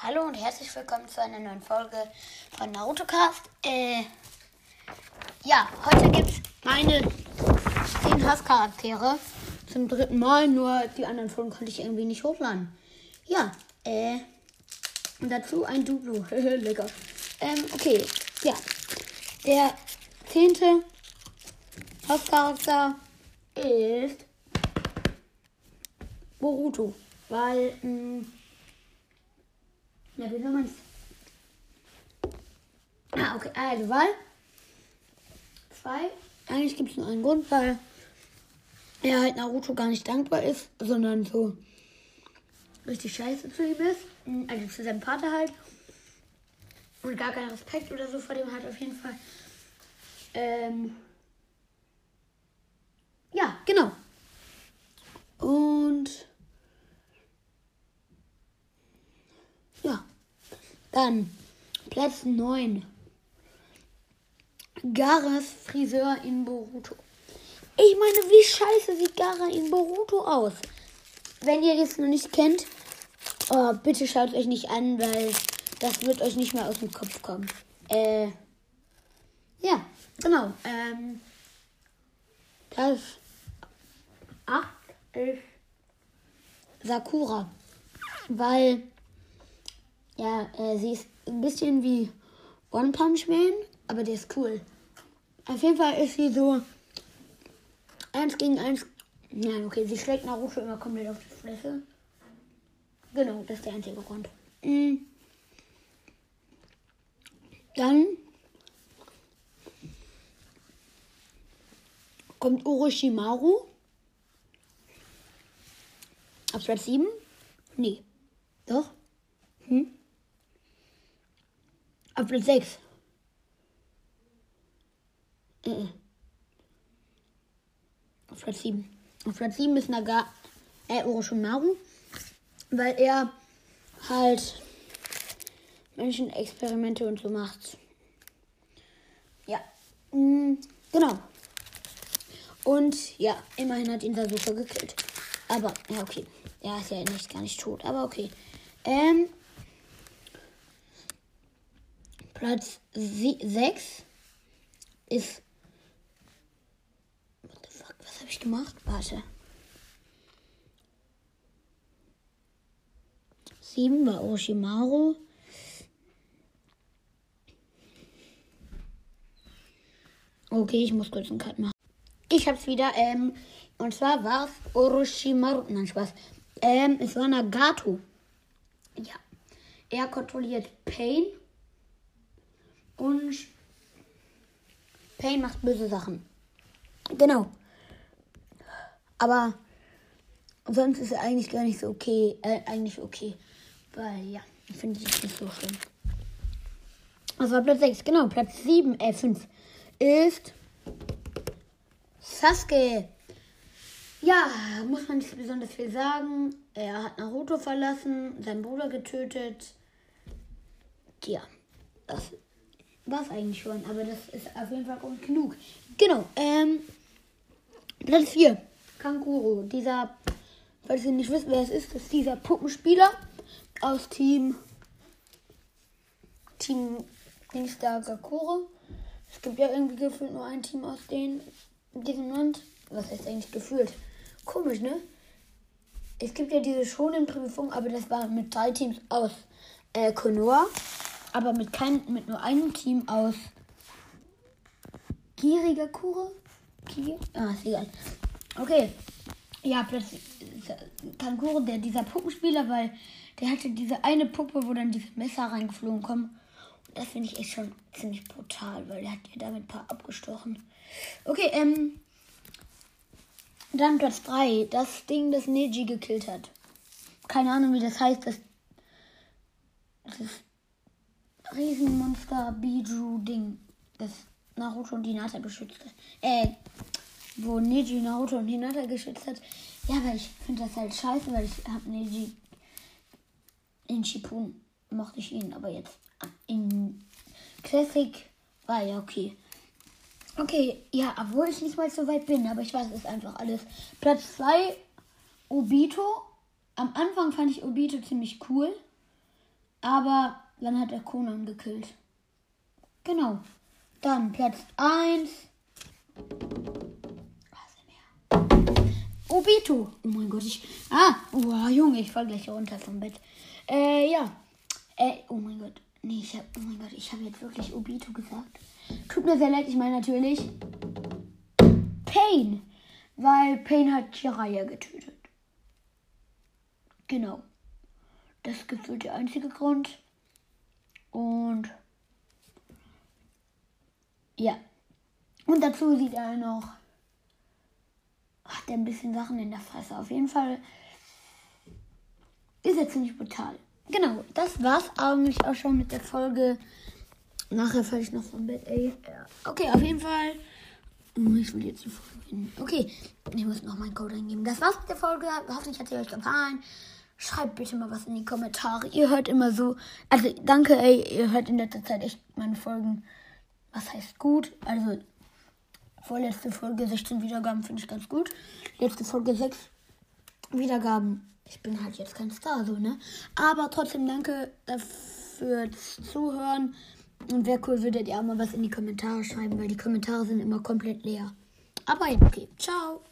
Hallo und herzlich willkommen zu einer neuen Folge von Naruto Cast. Äh, ja, heute gibt es meine 10 Hasscharaktere zum dritten Mal, nur die anderen Folgen konnte ich irgendwie nicht hochladen. Ja, äh, und dazu ein Dublo. Lecker. Ähm, okay, ja. Der zehnte Hauptcharakter ist Boruto, weil, mh, ja, wie soll man es? Ah, okay, also, weil, zwei, eigentlich gibt es nur einen Grund, weil er halt Naruto gar nicht dankbar ist, sondern so richtig scheiße zu ihm ist, also zu seinem Vater halt und gar keinen Respekt oder so vor dem hat auf jeden Fall. Ähm, ja, genau. Und ja, dann Platz 9. Garas Friseur in Boruto. Ich meine, wie scheiße sieht Gara in Boruto aus? Wenn ihr das noch nicht kennt, oh, bitte schaut euch nicht an, weil das wird euch nicht mehr aus dem Kopf kommen. Äh, ja, genau. Ähm, das 8 ist Sakura. Weil, ja, äh, sie ist ein bisschen wie One Punch Man, aber der ist cool. Auf jeden Fall ist sie so 1 gegen 1. Nein, okay, sie schlägt Naruto immer komplett auf die Fresse. Genau, das ist der einzige Grund. Mhm. Dann kommt Orochimaru. Auf Platz 7? Nee. Doch? Hm? Auf Platz 6. Äh. Auf Platz 7. Auf Platz 7 ist Naga äh, Orochimaru, weil er halt Menschenexperimente und so macht. Ja. Mhm, genau. Und ja, immerhin hat ihn Sasuke gekillt. Aber, ja, okay. Er ist ja nicht gar nicht tot, aber okay. Ähm, Platz 6 ist. What the fuck, was habe ich gemacht? Warte. 7 war Oshimaru. Okay, ich muss kurz einen Cut machen. Ich hab's wieder, ähm, und zwar war's Orochimaru. Nein, Spaß. Ähm, es war Nagato. Ja. Er kontrolliert Pain. Und Pain macht böse Sachen. Genau. Aber sonst ist er eigentlich gar nicht so okay. Äh, eigentlich okay. Weil, ja, finde ich nicht so schlimm. Das war Platz 6. Genau, Platz 7, äh, 5 ist Sasuke. Ja, muss man nicht besonders viel sagen. Er hat Naruto verlassen, seinen Bruder getötet. Ja, das war's eigentlich schon, aber das ist auf jeden Fall Grund genug. Genau, ähm, Platz 4. Kankuro, dieser, falls ihr nicht wisst, wer es ist, ist dieser Puppenspieler aus Team Team Dingsda Gakure. Es gibt ja irgendwie gefühlt nur ein Team aus denen, diesem Land. Was heißt eigentlich gefühlt? Komisch, ne? Es gibt ja diese schonen Prüfung, aber das war mit drei Teams aus äh, Konoha. Aber mit, kein, mit nur einem Team aus Kirigakure? Kiri? Ah, ist egal. Okay. Ja, plötzlich Kankuro, der dieser Puppenspieler, weil der hatte diese eine Puppe, wo dann diese Messer reingeflogen kommen. Das finde ich echt schon ziemlich brutal, weil er hat ja damit ein paar abgestochen. Okay, ähm. Dann Platz 3. Das Ding, das Neji gekillt hat. Keine Ahnung, wie das heißt. Das, das Riesenmonster Biju-Ding. Das Naruto und Hinata beschützt hat. Äh, wo Neji Naruto und Hinata geschützt hat. Ja, weil ich finde das halt scheiße, weil ich habe Neji in Shippuden mochte ich ihn, aber jetzt in Classic war ja okay. Okay, ja, obwohl ich nicht mal so weit bin, aber ich weiß es einfach alles. Platz 2, Obito. Am Anfang fand ich Obito ziemlich cool. Aber dann hat er Conan gekillt. Genau. Dann Platz 1. Obito. Oh mein Gott, ich. Ah, oh, Junge, ich fall gleich runter vom Bett. Äh, ja. Äh, oh mein Gott. Nee, ich hab. Oh mein Gott, ich habe jetzt wirklich Obito gesagt. Tut mir sehr leid, ich meine natürlich. Pain. Weil Pain hat Jiraiya getötet. Genau. Das ist gefühlt der einzige Grund. Und ja. Und dazu sieht er noch, hat er ein bisschen Sachen in der Fresse. Auf jeden Fall ist er ziemlich brutal. Genau, das war's eigentlich auch schon mit der Folge. Nachher falle ich noch vom Bett, ey. Okay, auf jeden Fall. Oh, ich will jetzt die Folge finden. Okay, ich muss noch meinen Code eingeben. Das war's mit der Folge. Hoffentlich hat sie euch gefallen. Schreibt bitte mal was in die Kommentare. Ihr hört immer so. Also danke, ey. Ihr hört in letzter Zeit echt meine Folgen. Was heißt gut? Also vorletzte Folge 16 Wiedergaben finde ich ganz gut. Letzte Folge 6 Wiedergaben. Ich bin halt jetzt kein Star, so, ne? Aber trotzdem danke dafür Zuhören. Und wäre cool, würdet ihr auch mal was in die Kommentare schreiben, weil die Kommentare sind immer komplett leer. Aber okay. Ciao.